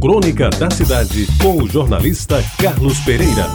Crônica da Cidade, com o jornalista Carlos Pereira.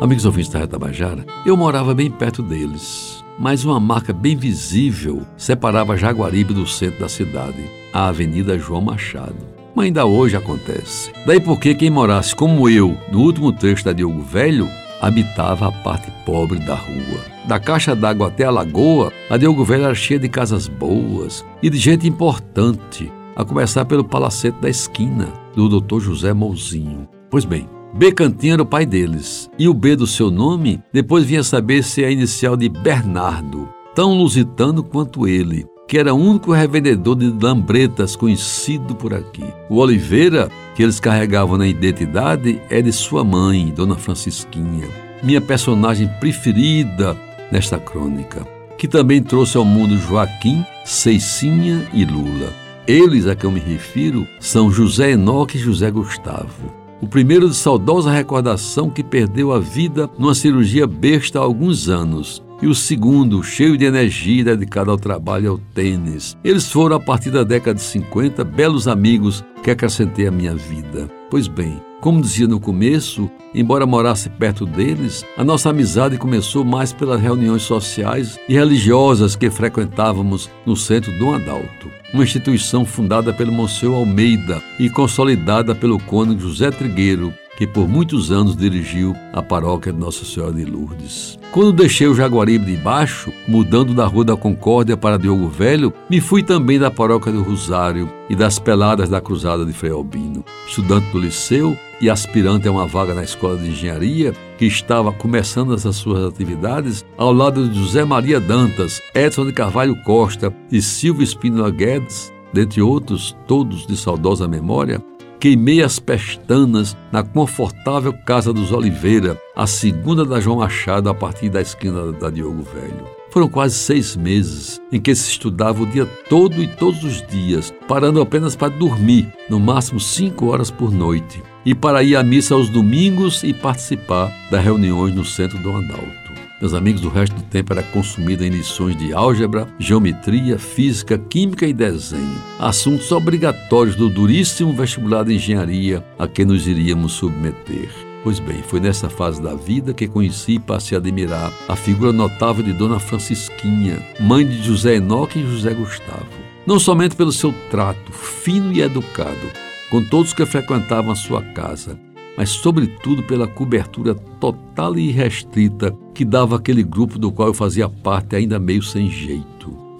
Amigos ouvintes da Retabajara, eu morava bem perto deles, mas uma marca bem visível separava Jaguaribe do centro da cidade, a Avenida João Machado. Mas ainda hoje acontece. Daí porque quem morasse como eu no último trecho da Diogo Velho habitava a parte pobre da rua. Da caixa d'água até a lagoa, a Diogo Velho era cheia de casas boas e de gente importante, a começar pelo palacete da esquina, do Dr. José Mouzinho. Pois bem, B Cantinho era o pai deles, e o B do seu nome depois vinha saber se é a inicial de Bernardo, tão lusitano quanto ele, que era o único revendedor de lambretas conhecido por aqui. O Oliveira, que eles carregavam na identidade, é de sua mãe, Dona Francisquinha, minha personagem preferida nesta crônica, que também trouxe ao mundo Joaquim, Ceicinha e Lula. Eles a que eu me refiro são José Enoque e José Gustavo. O primeiro de saudosa recordação que perdeu a vida numa cirurgia besta há alguns anos. E o segundo, cheio de energia dedicado ao trabalho e ao tênis. Eles foram, a partir da década de 50, belos amigos que acrescentei à minha vida. Pois bem, como dizia no começo, embora morasse perto deles, a nossa amizade começou mais pelas reuniões sociais e religiosas que frequentávamos no centro Dom Adalto, uma instituição fundada pelo Monsenhor Almeida e consolidada pelo cônego José Trigueiro, que por muitos anos dirigiu a paróquia de Nossa Senhora de Lourdes. Quando deixei o Jaguaribe de Baixo, mudando da Rua da Concórdia para Diogo Velho, me fui também da paróquia do Rosário e das peladas da Cruzada de Frei Albino. Estudante do liceu e aspirante a uma vaga na Escola de Engenharia, que estava começando essas suas atividades, ao lado de José Maria Dantas, Edson de Carvalho Costa e Silvio Espínola Guedes, dentre outros, todos de saudosa memória, queimei as pestanas na confortável casa dos Oliveira, a segunda da João Machado, a partir da esquina da Diogo Velho. Foram quase seis meses em que se estudava o dia todo e todos os dias, parando apenas para dormir, no máximo cinco horas por noite, e para ir à missa aos domingos e participar das reuniões no centro do Andalto. Meus amigos, o resto do tempo era consumido em lições de álgebra, geometria, física, química e desenho. Assuntos obrigatórios do duríssimo vestibular de engenharia a que nos iríamos submeter. Pois bem, foi nessa fase da vida que conheci e passei a admirar a figura notável de Dona Francisquinha, mãe de José Enoque e José Gustavo. Não somente pelo seu trato fino e educado com todos que frequentavam a sua casa, mas, sobretudo, pela cobertura total e restrita que dava aquele grupo do qual eu fazia parte, ainda meio sem jeito.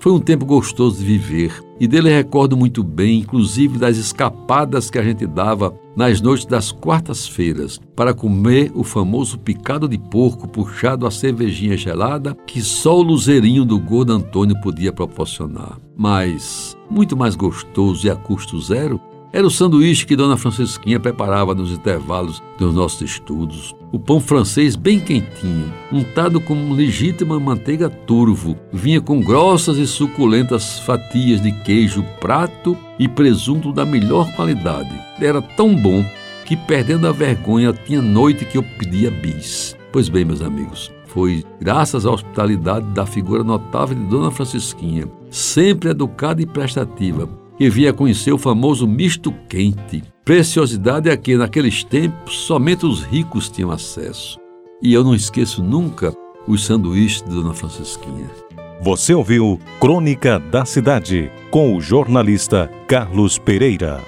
Foi um tempo gostoso de viver e dele recordo muito bem, inclusive das escapadas que a gente dava nas noites das quartas-feiras para comer o famoso picado de porco puxado a cervejinha gelada que só o luzerinho do gordo Antônio podia proporcionar. Mas, muito mais gostoso e a custo zero, era o sanduíche que Dona Francisquinha preparava nos intervalos dos nossos estudos. O pão francês bem quentinho, untado com legítima manteiga turvo, vinha com grossas e suculentas fatias de queijo prato e presunto da melhor qualidade. Era tão bom que, perdendo a vergonha, tinha noite que eu pedia bis. Pois bem, meus amigos, foi graças à hospitalidade da figura notável de Dona Francisquinha, sempre educada e prestativa, que vinha conhecer o famoso misto quente, preciosidade a que naqueles tempos somente os ricos tinham acesso. E eu não esqueço nunca os sanduíches de Dona Francisquinha. Você ouviu Crônica da Cidade com o jornalista Carlos Pereira.